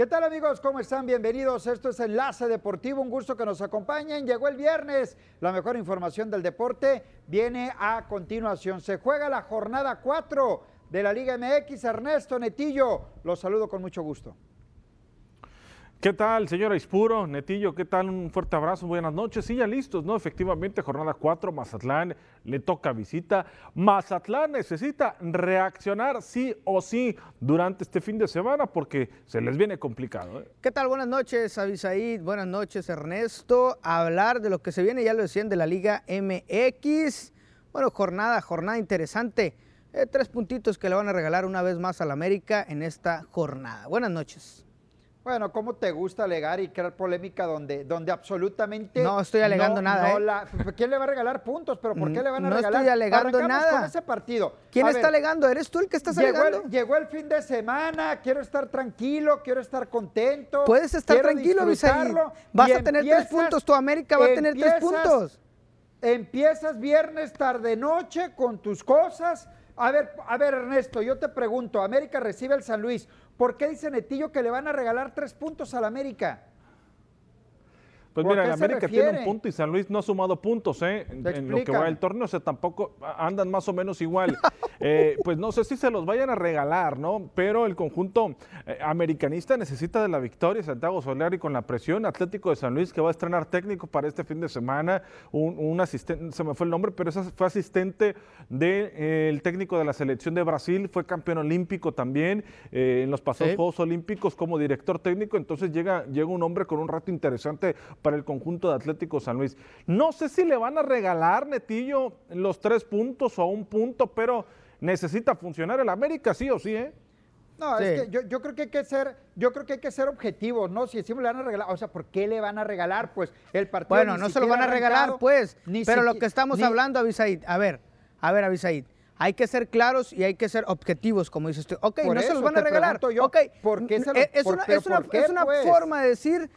¿Qué tal amigos? ¿Cómo están? Bienvenidos. Esto es Enlace Deportivo. Un gusto que nos acompañen. Llegó el viernes. La mejor información del deporte viene a continuación. Se juega la jornada 4 de la Liga MX. Ernesto Netillo, los saludo con mucho gusto. ¿Qué tal, señora Ispuro? Netillo, ¿qué tal? Un fuerte abrazo, buenas noches. Sí, ya listos, ¿no? Efectivamente, jornada 4, Mazatlán le toca visita. Mazatlán necesita reaccionar sí o sí durante este fin de semana porque se les viene complicado. ¿eh? ¿Qué tal? Buenas noches, Avisaid. Buenas noches, Ernesto. hablar de lo que se viene, ya lo decían, de la Liga MX. Bueno, jornada, jornada interesante. Eh, tres puntitos que le van a regalar una vez más al América en esta jornada. Buenas noches. Bueno, ¿cómo te gusta alegar y crear polémica donde, donde absolutamente... No estoy alegando nada, ¿eh? ¿Quién le va a regalar puntos? ¿Pero por qué le van a regalar? No estoy alegando nada. con ese partido. ¿Quién está alegando? ¿Eres tú el que estás alegando? llegó el fin de semana, quiero estar tranquilo, quiero estar contento. Puedes estar tranquilo, Visaí. Vas a tener tres puntos, tu América va a tener tres puntos. Empiezas viernes, tarde, noche con tus cosas. A ver, a ver, Ernesto, yo te pregunto, América recibe el San Luis. ¿Por qué dice Netillo que le van a regalar tres puntos al América? Pues mira, el América tiene un punto y San Luis no ha sumado puntos ¿eh? en, lo que va el torneo, o sea, tampoco andan más o menos igual. Eh, pues no sé si se los vayan a regalar, ¿no? Pero el conjunto eh, americanista necesita de la victoria. Santiago Solari con la presión, Atlético de San Luis que va a estrenar técnico para este fin de semana, un, asistente, se me fue el nombre, pero ese fue asistente del de, técnico de la selección de Brasil, fue campeón olímpico también en los pasados Juegos Olímpicos como director técnico, entonces llega, llega un hombre con un rato interesante para el conjunto de Atlético San Luis. No sé si le van a regalar, Netillo, los tres puntos o un punto, pero necesita funcionar el América, sí o sí, ¿eh? No, es que yo, creo que hay que ser, yo creo que hay que ser objetivos, ¿no? Si decimos le van a regalar, o sea, ¿por qué le van a regalar? Pues el partido. Bueno, no se lo van a regalar, pues. pero lo que estamos hablando, Avisaid, a ver, a ver, Avisaid. Hay que ser claros y hay que ser objetivos, como dices tú. Ok, no se los van a regalar. Yo, ok, ¿por qué se es, una, es una, es una pues? forma de decir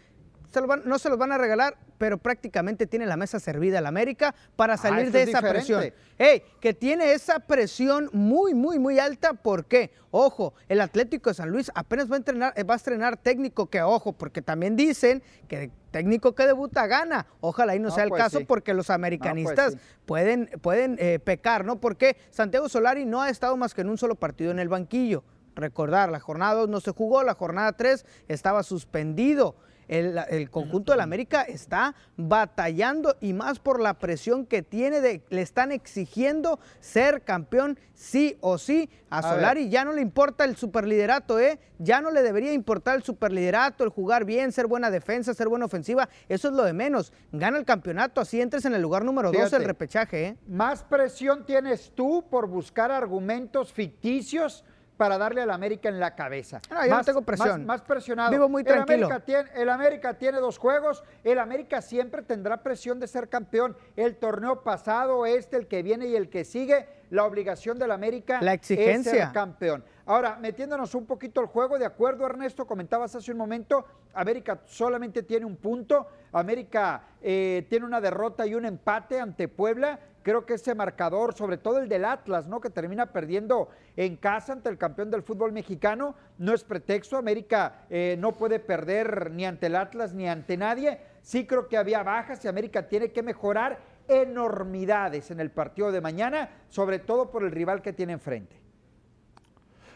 no se los van a regalar, pero prácticamente tiene la mesa servida el América para ah, salir de esa presión. Hey, que tiene esa presión muy, muy, muy alta. ¿Por qué? Ojo, el Atlético de San Luis apenas va a entrenar, va a estrenar técnico que, ojo, porque también dicen que técnico que debuta gana. Ojalá y no, sea el pues caso porque los americanistas pues pueden, pueden eh, pecar, ¿no? Porque Santiago Solari no ha estado más que en un solo partido en el banquillo. Recordar, la jornada 2 no se jugó, la jornada 3 estaba suspendido el, conjunto del América está batallando y más por la presión que tiene de le están exigiendo ser campeón sí o sí a, Solari. Ya no le importa el superliderato, ¿eh? Ya no le debería importar el superliderato, el jugar bien, ser buena defensa, ser buena ofensiva. Eso es lo de menos. Gana el campeonato, así entres en el lugar número dos el repechaje, ¿eh? Más presión tienes tú por buscar argumentos ficticios para darle al América en la cabeza. No, yo no tengo presión. Más, presionado. Vivo muy tranquilo. El América, tiene, el América tiene dos juegos. El América siempre tendrá presión de ser campeón. El torneo pasado, este, el que viene y el que sigue, la obligación del América la exigencia. es ser campeón. Ahora, metiéndonos un poquito al juego, de acuerdo, Ernesto, comentabas hace un momento, América solamente tiene un punto. América eh, tiene una derrota y un empate ante Puebla creo que ese marcador, sobre todo el del Atlas, ¿no? Que termina perdiendo en casa ante el campeón del fútbol mexicano, no es pretexto. América eh, no puede perder ni ante el Atlas ni ante nadie. Sí creo que había bajas y América tiene que mejorar enormidades en el partido de mañana, sobre todo por el rival que tiene enfrente.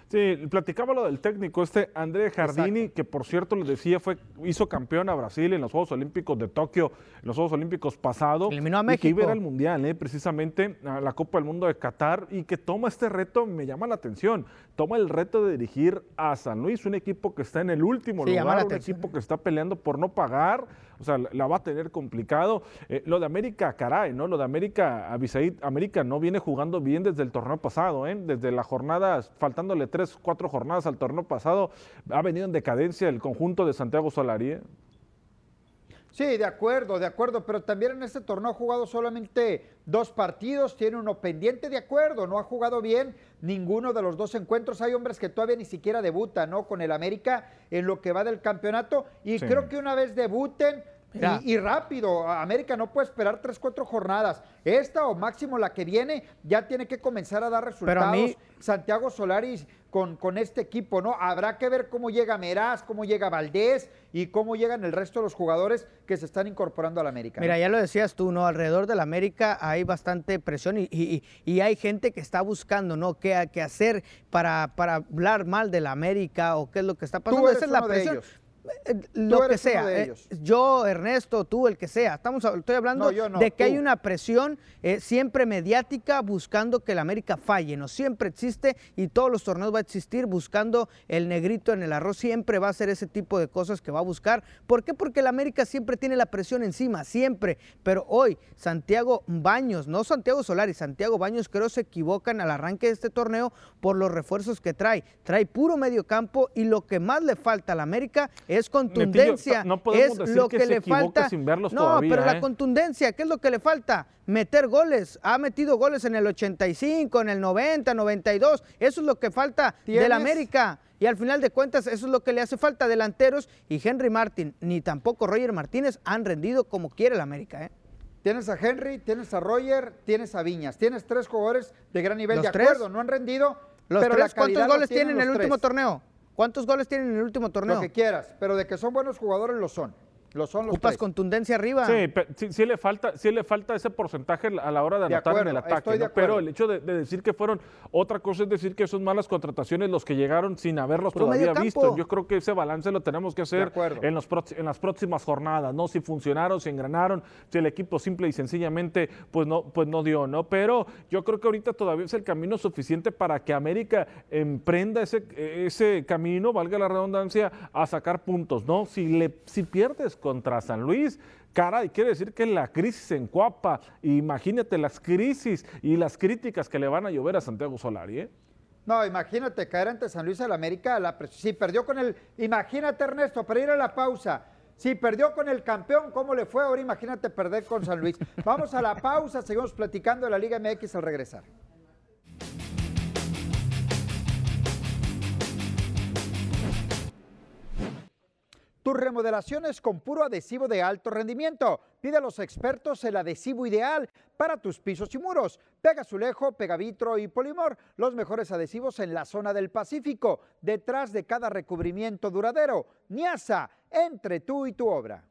Sí, platicaba lo del técnico, este André Jardini, que por cierto le decía, fue, hizo campeón a Brasil en los Juegos Olímpicos de Tokio, en los Juegos Olímpicos pasados. Eliminó a México. Y que iba al Mundial, eh, precisamente a la Copa del Mundo de Qatar, y que toma este reto, me llama la atención, toma el reto de dirigir a San Luis, un equipo que está en el último lugar, un equipo que está peleando por no pagar, o sea, la va a tener complicado. Eh, lo de América, caray, ¿no? Lo de América, Avisaid, América no viene jugando bien desde el torneo pasado, ¿eh? Desde la jornada, faltándole tres, cuatro jornadas al torneo pasado, ha venido en decadencia el conjunto de Santiago Solari. ¿eh? Sí, de acuerdo, de acuerdo, pero también en este torneo ha jugado solamente dos partidos, tiene uno pendiente, de acuerdo, no ha jugado bien ninguno de los dos encuentros. Hay hombres que todavía ni siquiera debutan, ¿no? Con el América en lo que va del campeonato y creo que una vez debuten Y, rápido, América no puede esperar tres, cuatro jornadas. Esta o máximo la que viene ya tiene que comenzar a dar resultados. Santiago Solari con, con, este equipo, ¿no? Habrá que ver cómo llega Meraz, cómo llega Valdés y cómo llegan el resto de los jugadores que se están incorporando a la América. Mira, ya lo decías tú, ¿no? Alrededor de la América hay bastante presión y, y, hay gente que está buscando, ¿no? ¿Qué, qué hacer para, para hablar mal de la América o qué es lo que está pasando? Esa es la presión. Lo que sea. Eh, yo, Ernesto, tú, el que sea. Estamos, estoy hablando de que hay una presión eh, siempre mediática buscando que el América falle. No siempre existe y todos los torneos va a existir buscando el negrito en el arroz. Siempre va a ser ese tipo de cosas que va a buscar. ¿Por qué? Porque el América siempre tiene la presión encima, siempre. Pero hoy, Santiago Baños, no Santiago Solari, Santiago Baños creo se equivocan al arranque de este torneo por los refuerzos que trae. Trae puro medio campo y lo que más le falta al América es es contundencia, no es lo que, le falta. no, pero la ¿eh? contundencia, ¿qué es lo que le falta? Meter goles. Ha metido goles en el 85, en el 90, 92. Eso es lo que falta del América. Y al final de cuentas, eso es lo que le hace falta delanteros. Y Henry Martin, ni tampoco Roger Martínez han rendido como quiere el América. ¿eh? Tienes a Henry, tienes a Roger, tienes a Viñas. Tienes tres jugadores de gran nivel. de acuerdo, no han rendido. Los pero tres, ¿cuántos goles tienen en el último torneo? ¿Cuántos goles tienen en el último torneo? Lo que quieras, pero de que son buenos jugadores lo son. Lo son los contundencia arriba. Sí, sí, le falta, sí le falta ese porcentaje a la hora de anotar en el ataque. Pero el hecho de, decir que fueron, otra cosa es decir que son malas contrataciones los que llegaron sin haberlos todavía visto. Yo creo que ese balance lo tenemos que hacer en, los, en las próximas jornadas, ¿no? Si funcionaron, si engranaron, si el equipo simple y sencillamente pues no, pues no dio, ¿no? Pero yo creo que ahorita todavía es el camino suficiente para que América emprenda ese, ese camino, valga la redundancia, a sacar puntos, ¿no? Si, le, si pierdes contra San Luis. Caray, quiere decir que la crisis en Cuapa. Imagínate las crisis y las críticas que le van a llover a Santiago Solari. ¿eh? No, imagínate caer ante San Luis de la América. La, si perdió con el. Imagínate, Ernesto, para ir a la pausa. Si perdió con el campeón, ¿cómo le fue? Ahora imagínate perder con San Luis. Vamos a la pausa, seguimos platicando de la Liga MX al regresar. Tus remodelaciones con puro adhesivo de alto rendimiento. Pide a los expertos el adhesivo ideal para tus pisos y muros. Pega Azulejo, Pegavitro y Polimor, los mejores adhesivos en la zona del Pacífico, detrás de cada recubrimiento duradero. Niasa, entre tú y tu obra.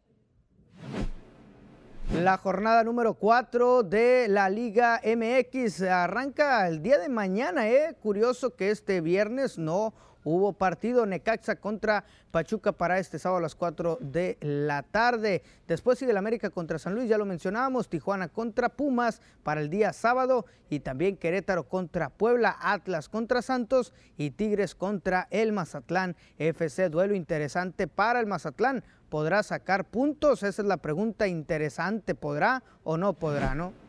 La jornada número 4 de la Liga MX arranca el día de mañana. ¿eh? Curioso que este viernes no Hubo partido Necaxa contra Pachuca para este sábado a las 4 de la tarde. Después sigue el América contra San Luis, ya lo mencionábamos, Tijuana contra Pumas para el día sábado y también Querétaro contra Puebla, Atlas contra Santos y Tigres contra el Mazatlán FC. Duelo interesante para el Mazatlán. ¿Podrá sacar puntos? Esa es la pregunta interesante. ¿Podrá o no podrá, no?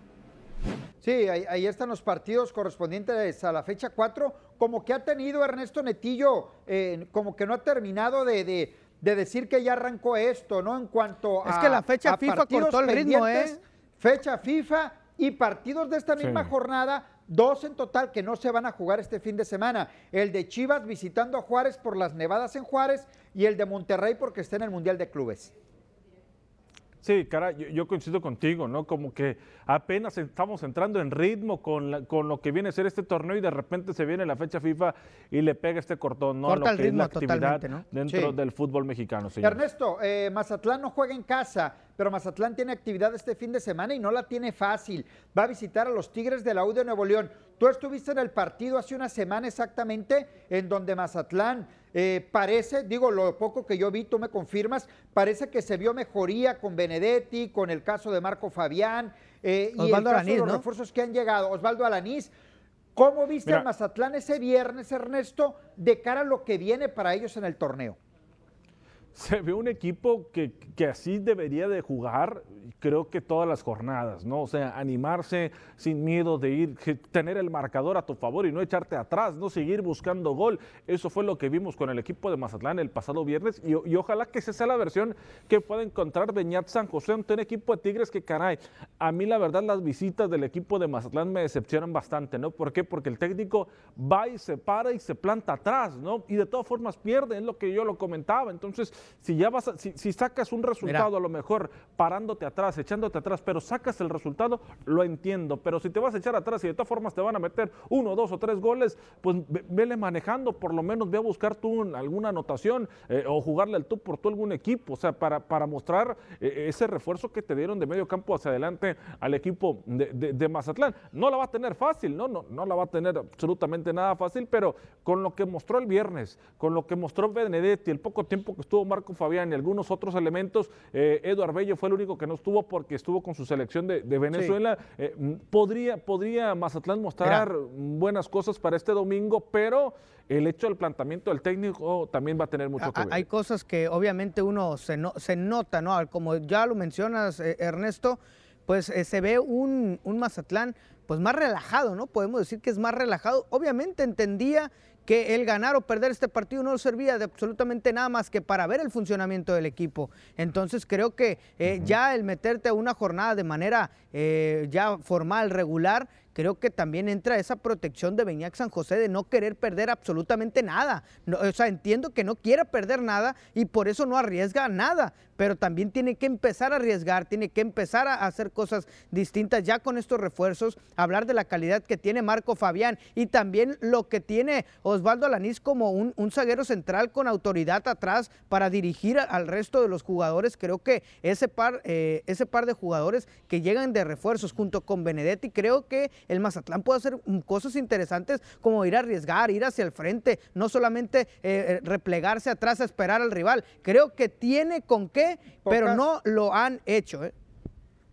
Sí, ahí, están los partidos correspondientes a la fecha 4, como que ha tenido Ernesto Netillo, eh, como que no ha terminado de, decir que ya arrancó esto, ¿no? En cuanto a... Es que la fecha FIFA cortó el ritmo, ¿eh? Fecha FIFA y partidos de esta misma jornada, dos en total que no se van a jugar este fin de semana. El de Chivas visitando a Juárez por las nevadas en Juárez y el de Monterrey porque está en el Mundial de Clubes. Sí, cara, yo, coincido contigo, ¿no? Como que apenas estamos entrando en ritmo con, con lo que viene a ser este torneo y de repente se viene la fecha FIFA y le pega este cortón, ¿no? Corta lo que ritmo es la actividad dentro del fútbol mexicano, señor. Ernesto, eh, Mazatlán no juega en casa, pero Mazatlán tiene actividad este fin de semana y no la tiene fácil. Va a visitar a los Tigres del Audio Nuevo León. Tú estuviste en el partido hace una semana exactamente en donde Mazatlán eh, parece, digo, lo poco que yo vi, tú me confirmas, parece que se vio mejoría con Benedetti, con el caso de Marco Fabián eh, y el caso de los refuerzos que han llegado. Osvaldo Alanís, ¿cómo viste a Mazatlán ese viernes, Ernesto, de cara a lo que viene para ellos en el torneo? Se ve un equipo que, así debería de jugar, creo que todas las jornadas, ¿no? O sea, animarse sin miedo de ir, tener el marcador a tu favor y no echarte atrás, no seguir buscando gol. Eso fue lo que vimos con el equipo de Mazatlán el pasado viernes y, ojalá que esa sea la versión que pueda encontrar Beñat San José ante un equipo de Tigres que, caray, a mí la verdad las visitas del equipo de Mazatlán me decepcionan bastante, ¿no? ¿Por qué? Porque el técnico va y se para y se planta atrás, ¿no? Y de todas formas pierde, es lo que yo lo comentaba. Entonces, si ya vas si, sacas un resultado a lo mejor parándote atrás, echándote atrás, pero sacas el resultado, lo entiendo. Pero si te vas a echar atrás y de todas formas te van a meter uno, dos o tres goles, pues vele manejando, por lo menos ve a buscar tú alguna anotación eh, o jugarle al tú por tú algún equipo, o sea, para, para mostrar eh, ese refuerzo que te dieron de medio campo hacia adelante al equipo de, Mazatlán. No la va a tener fácil, ¿no? ¿no? No la va a tener absolutamente nada fácil, pero con lo que mostró el viernes, con lo que mostró Benedetti, el poco tiempo que estuvo Marco Fabián y algunos otros elementos, eh, Eduard Bello fue el único que no estuvo porque estuvo con su selección de, Venezuela. Eh, podría, podría Mazatlán mostrar buenas cosas para este domingo, pero el hecho del planteamiento del técnico también va a tener mucho que ver. Hay cosas que obviamente uno se, se nota, ¿no? Como ya lo mencionas, eh, Ernesto, pues eh, se ve un, un, Mazatlán pues más relajado, ¿no? Podemos decir que es más relajado. Obviamente entendía que el ganar o perder este partido no servía de absolutamente nada más que para ver el funcionamiento del equipo. Entonces creo que eh, ya el meterte a una jornada de manera eh, ya formal, regular, creo que también entra esa protección de Beñac San José de no querer perder absolutamente nada. o sea, entiendo que no quiera perder nada y por eso no arriesga nada, pero también tiene que empezar a arriesgar, tiene que empezar a hacer cosas distintas ya con estos refuerzos, hablar de la calidad que tiene Marco Fabián y también lo que tiene Osvaldo Alanís como un, zaguero central con autoridad atrás para dirigir al resto de los jugadores. Creo que ese par, eh, ese par de jugadores que llegan de refuerzos junto con Benedetti, creo que el Mazatlán puede hacer cosas interesantes como ir a arriesgar, ir hacia el frente, no solamente eh, eh, replegarse atrás a esperar al rival. Creo que tiene con qué, pero no lo han hecho. ¿eh?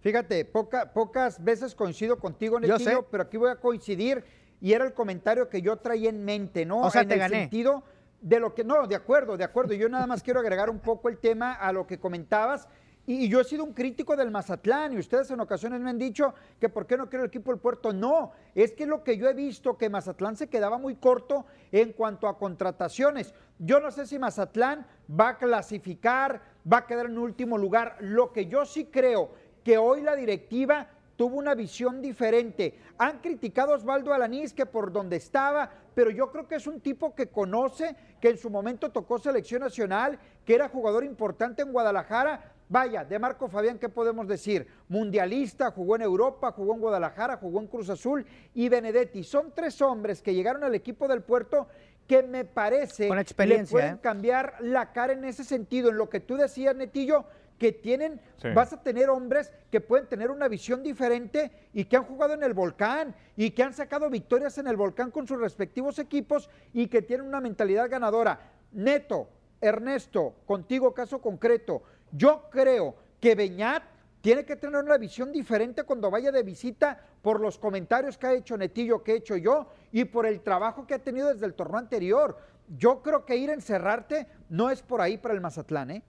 Fíjate, pocas veces coincido contigo, Netillo, pero aquí voy a coincidir y era el comentario que yo traía en mente, ¿no? O sea, en te el sentido de lo que, no, de acuerdo, de acuerdo. Yo nada más quiero agregar un poco el tema a lo que comentabas y, yo he sido un crítico del Mazatlán y ustedes en ocasiones me han dicho que por qué no quiero el equipo del puerto. No, es que lo que yo he visto que Mazatlán se quedaba muy corto en cuanto a contrataciones. Yo no sé si Mazatlán va a clasificar, va a quedar en último lugar. Lo que yo sí creo que hoy la directiva tuvo una visión diferente. Han criticado a Osvaldo Alanís que por donde estaba, pero yo creo que es un tipo que conoce, que en su momento tocó selección nacional, que era jugador importante en Guadalajara, Vaya, de Marco Fabián, ¿qué podemos decir? Mundialista, jugó en Europa, jugó en Guadalajara, jugó en Cruz Azul y Benedetti. Son tres hombres que llegaron al equipo del puerto que me parece Con experiencia, pueden ¿eh? cambiar la cara en ese sentido, en lo que tú decías, Netillo, que tienen, vas a tener hombres que pueden tener una visión diferente y que han jugado en el volcán y que han sacado victorias en el volcán con sus respectivos equipos y que tienen una mentalidad ganadora. Neto, Ernesto, contigo caso concreto, yo creo que Beñat tiene que tener una visión diferente cuando vaya de visita por los comentarios que ha hecho Netillo, que he hecho yo, y por el trabajo que ha tenido desde el torneo anterior. Yo creo que ir a encerrarte no es por ahí para el Mazatlán, ¿eh?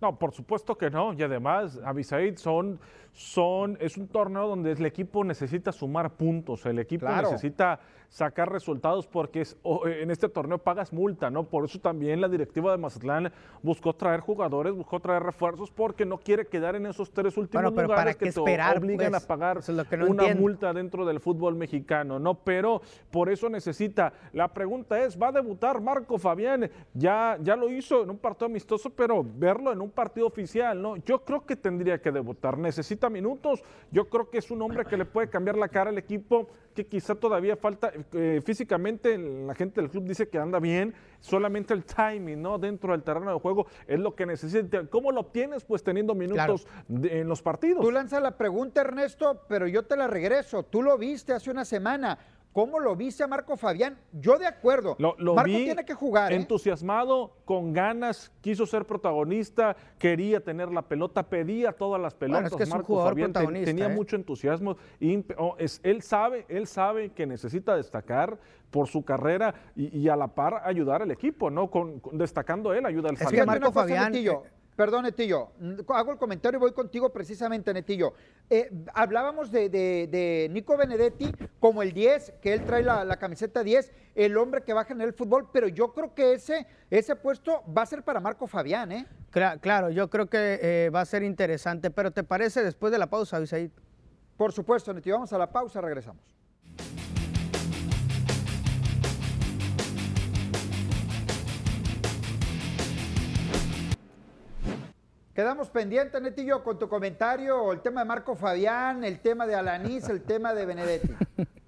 No, por supuesto que no. Y además, Avisaid son, son, es un torneo donde el equipo necesita sumar puntos, el equipo necesita sacar resultados porque en este torneo pagas multa, ¿no? Por eso también la directiva de Mazatlán buscó traer jugadores, buscó traer refuerzos porque no quiere quedar en esos tres últimos lugares que te obligan a pues, pagar una multa dentro del fútbol mexicano, ¿no? Pero por eso necesita. La pregunta es, ¿va a debutar Marco Fabián? Ya, ya lo hizo en un partido amistoso, pero verlo en un partido oficial, ¿no? Yo creo que tendría que debutar. Necesita minutos. Yo creo que es un hombre que le puede cambiar la cara al equipo que quizá todavía falta eh, físicamente, la gente del club dice que anda bien, solamente el timing, ¿no? Dentro del terreno de juego es lo que necesita. ¿Cómo lo obtienes? Pues teniendo minutos en los partidos. Tú lanzas la pregunta, Ernesto, pero yo te la regreso. Tú lo viste hace una semana. ¿Cómo lo viste a Marco Fabián? Yo de acuerdo. Lo, Marco tiene que jugar. ¿eh? Entusiasmado, con ganas, quiso ser protagonista, quería tener la pelota, pedía todas las pelotas. es Marco Fabián tenía ¿eh? mucho entusiasmo. Y, oh, es, él sabe, él sabe que necesita destacar por su carrera y, a la par ayudar al equipo, ¿no? Con, destacando él, ayuda al Es que Marco Fabián. Perdón, Netillo, hago el comentario y voy contigo precisamente, Netillo. Eh, hablábamos de, Nico Benedetti como el 10, que él trae la, camiseta 10, el hombre que baja en el fútbol, pero yo creo que ese, ese puesto va a ser para Marco Fabián, ¿eh? Claro, yo creo que eh, va a ser interesante, pero ¿te parece después de la pausa, Abisaid? Por supuesto, Netillo, vamos a la pausa, regresamos. Quedamos pendientes, Netillo, con tu comentario, el tema de Marco Fabián, el tema de Alanís, el tema de Benedetti.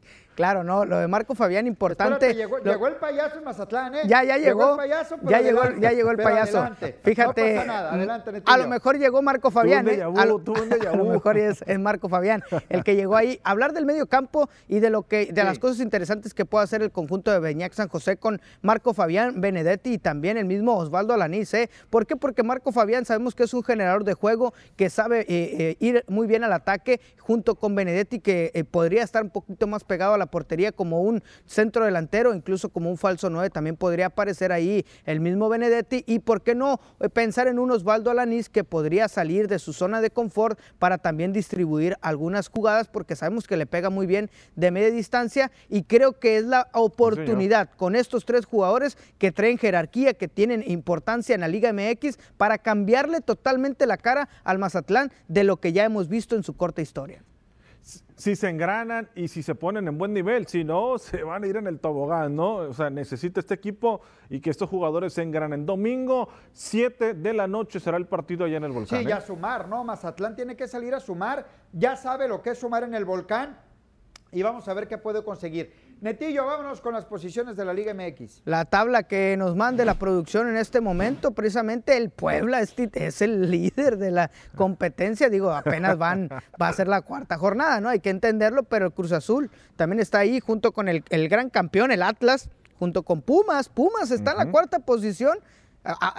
Claro, no, lo de Marco Fabián importante. llegó, el payaso en Mazatlán, ¿eh? Ya, ya llegó. el payaso, ya, llegó ya llegó el payaso. Fíjate. No pasa nada, adelante, a lo mejor llegó Marco Fabián, ¿eh? a, lo, a, lo, mejor es, Marco Fabián el que llegó ahí. Hablar del medio campo y de lo que, de las cosas interesantes que puede hacer el conjunto de Beñac San José con Marco Fabián, Benedetti y también el mismo Osvaldo Alanís, ¿eh? ¿Por qué? Porque Marco Fabián sabemos que es un generador de juego que sabe eh, eh, ir muy bien al ataque junto con Benedetti que podría estar un poquito más pegado a la portería como un centro delantero, incluso como un falso 9, también podría aparecer ahí el mismo Benedetti. Y por qué no eh, pensar en un Osvaldo Alanís que podría salir de su zona de confort para también distribuir algunas jugadas porque sabemos que le pega muy bien de media distancia y creo que es la oportunidad con estos tres jugadores que traen jerarquía, que tienen importancia en la Liga MX para cambiarle totalmente la cara al Mazatlán de lo que ya hemos visto en su corta historia si se engranan y si se ponen en buen nivel, si no, se van a ir en el tobogán, ¿no? O sea, necesita este equipo y que estos jugadores se engranen. Domingo, 7 de la noche será el partido allá en el volcán. Sí, ya ¿eh? sumar, ¿no? Mazatlán tiene que salir a sumar, ya sabe lo que es sumar en el volcán y vamos a ver qué puede conseguir. Netillo, vámonos con las posiciones de la Liga MX. La tabla que nos mande la producción en este momento, precisamente el Puebla es, el líder de la competencia. Digo, apenas van, va a ser la cuarta jornada, ¿no? Hay que entenderlo, pero el Cruz Azul también está ahí junto con el, gran campeón, el Atlas, junto con Pumas. Pumas está en la cuarta posición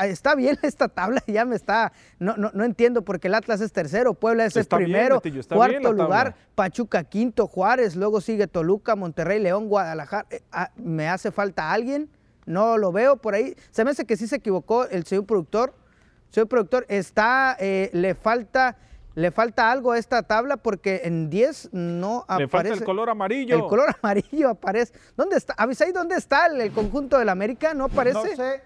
está bien esta tabla, ya me está, no, no, no, entiendo porque el Atlas es tercero, Puebla es el primero, cuarto lugar, Pachuca quinto, Juárez, luego sigue Toluca, Monterrey, León, Guadalajara. Eh, ah, ¿Me hace falta alguien? No lo veo por ahí. Se me hace que sí se equivocó el señor productor. Señor productor, está, eh, le falta... Le falta algo a esta tabla porque en 10 no aparece. Le falta el color amarillo. El color amarillo aparece. ¿Dónde está? ¿Avisáis dónde está el, el conjunto del América? ¿No aparece? No sé.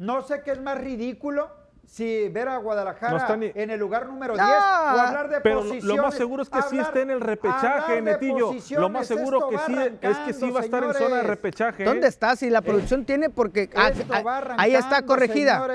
No sé qué es más ridículo si ver a Guadalajara en el lugar número 10 o hablar de pero lo más seguro es que sí esté en el repechaje, Netillo. Lo más seguro que sí es que sí va a estar en zona de repechaje. ¿Dónde está? Si la producción tiene porque ah, ah, ahí está corregida.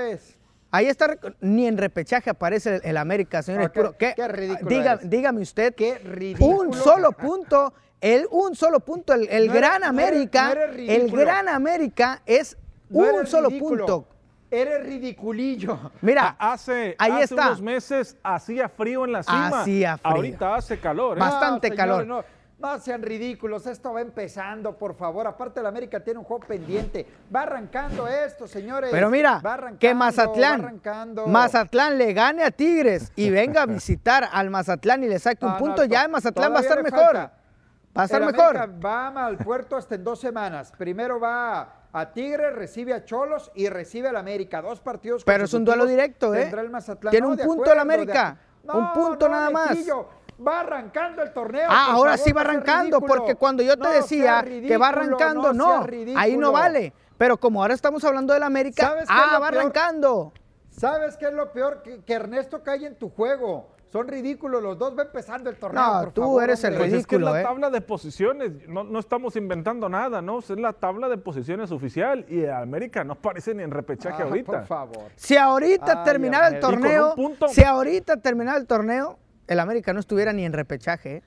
Ahí está, ni en repechaje aparece el, América, señores. qué, ridículo. dígame usted, qué ridículo. un solo punto, el, un solo punto, el, Gran América, el Gran América es un solo punto Eres ridiculillo. Mira, hace, ahí está. unos meses hacía frío en la cima. Hacía frío. Ahorita hace calor. ¿eh? Bastante calor. No, no, sean ridículos, esto va empezando, por favor. Aparte, la América tiene un juego pendiente. Va arrancando esto, señores. Pero mira, que Mazatlán, Mazatlán le gane a Tigres y venga a visitar al Mazatlán y le saque un punto, ya Mazatlán va a estar mejor. Va a estar mejor. va al puerto hasta en dos semanas. Primero va a Tigres, recibe a Cholos y recibe al América. Dos partidos Pero es un duelo directo, ¿eh? Tiene un punto el América. un punto nada más. Va arrancando el torneo. Ah, ahora sí va arrancando, porque cuando yo te decía que va arrancando, no, ahí no vale. Pero como ahora estamos hablando del América, ah, va arrancando. ¿Sabes qué es lo peor? que Ernesto cae en tu juego. Son ridículos, los dos va empezando el torneo. No, tú eres el ridículo. Pues es que es la ¿eh? tabla de posiciones, no, estamos inventando nada, ¿no? Es la tabla de posiciones oficial y América no parece ni en repechaje ah, ahorita. Por favor. Si ahorita terminara el torneo, si ahorita terminara el torneo, el América no estuviera ni en repechaje. ¿eh?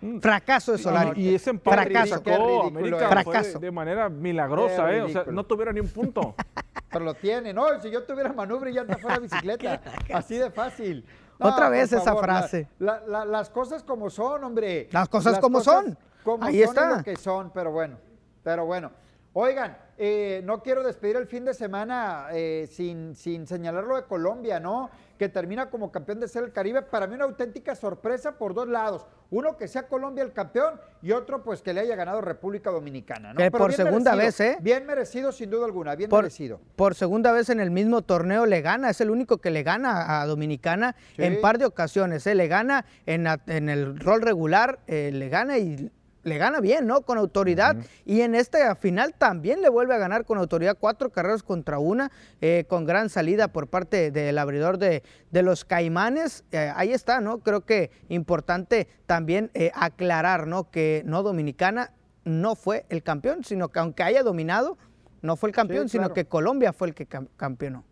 Mm. Fracaso de Solari. y ese empate fracaso. que América fracaso. de manera milagrosa, ¿eh? O sea, no tuviera ni un punto. Pero lo tiene, ¿no? Si yo tuviera manubrio ya anda fuera bicicleta. Así de fácil. Otra vez esa frase. las cosas como son, hombre. Las cosas como son. Ahí está. Lo que son, pero bueno. Pero bueno. Oigan, eh, no quiero despedir el fin de semana eh, sin, sin señalar lo de Colombia, ¿no? Que termina como campeón de ser el Caribe. Para mí una auténtica sorpresa por dos lados. Uno que sea Colombia el campeón y otro pues que le haya ganado República Dominicana, ¿no? por segunda vez, ¿eh? Bien merecido sin duda alguna, bien merecido. Por segunda vez en el mismo torneo le gana, es el único que le gana a Dominicana en par de ocasiones, ¿eh? Le gana en, en el rol regular, eh, le gana y le gana bien, ¿no? Con autoridad. Y en esta final también le vuelve a ganar con autoridad cuatro carreras contra una, eh, con gran salida por parte del abridor de, los Caimanes. Eh, ahí está, ¿no? Creo que importante también eh, aclarar, ¿no? Que no Dominicana no fue el campeón, sino que aunque haya dominado, no fue el campeón, sino que Colombia fue el que campeonó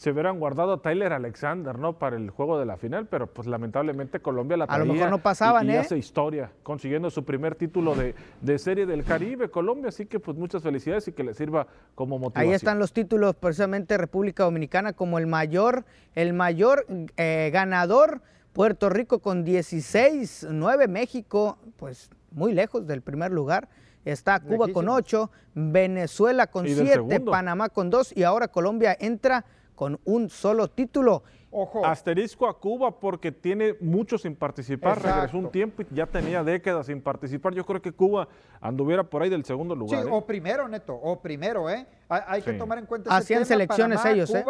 se hubieran guardado a Tyler Alexander, ¿no? Para el juego de la final, pero pues lamentablemente Colombia la traía. A lo mejor no pasaban, y, y hace historia, consiguiendo su primer título de, de, Serie del Caribe, Colombia, así que pues muchas felicidades y que le sirva como motivación. Ahí están los títulos, precisamente República Dominicana como el mayor, el mayor eh, ganador, Puerto Rico con 16, 9 México, pues muy lejos del primer lugar. Está Cuba con 8, Venezuela con 7, Panamá con 2 y ahora Colombia entra con un solo título. Ojo. Asterisco a Cuba porque tiene mucho sin participar, regresó un tiempo y ya tenía décadas sin participar. Yo creo que Cuba anduviera por ahí del segundo lugar. Sí, ¿eh? o primero, Neto, o primero, ¿eh? Hay, que tomar en cuenta Hacían selecciones ellos, ¿eh?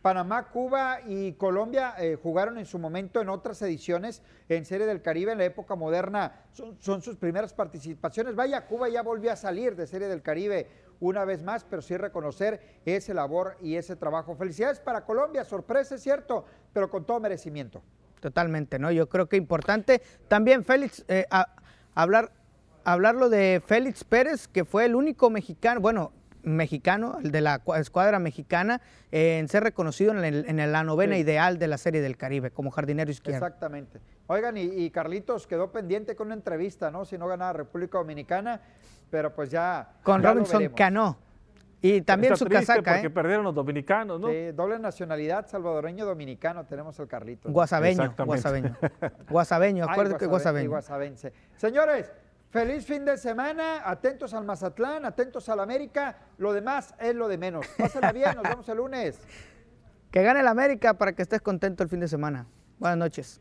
Panamá, Cuba y Colombia eh, jugaron en su momento en otras ediciones en Serie del Caribe en la época moderna. Son, sus primeras participaciones. Vaya, Cuba ya volvió a salir de Serie del Caribe una vez más, pero sí reconocer ese labor y ese trabajo. Felicidades para Colombia, sorpresa, es cierto, pero con todo merecimiento. Totalmente, ¿no? Yo creo que importante también, Félix, eh, hablar, hablarlo de Félix Pérez, que fue el único mexicano, bueno, mexicano, el de la escuadra mexicana, en ser reconocido en, la novena ideal de la Serie del Caribe como jardinero izquierdo. Exactamente. Oigan, y, Carlitos quedó pendiente con una entrevista, ¿no? Si no ganaba República Dominicana, pero pues ya. Con Robinson Cano. Y también su casaca. Porque ¿eh? perdieron los dominicanos, ¿no? Sí, doble nacionalidad, salvadoreño dominicano, tenemos el Carlitos. Guasabeño, guasabeño. Guasabeño, acuérdate que guasabeño. Guasabense. Señores, Feliz fin de semana, atentos al Mazatlán, atentos al América, lo demás es lo de menos. Pásenla bien, nos vemos el lunes. Que gane el América para que estés contento el fin de semana. Buenas noches.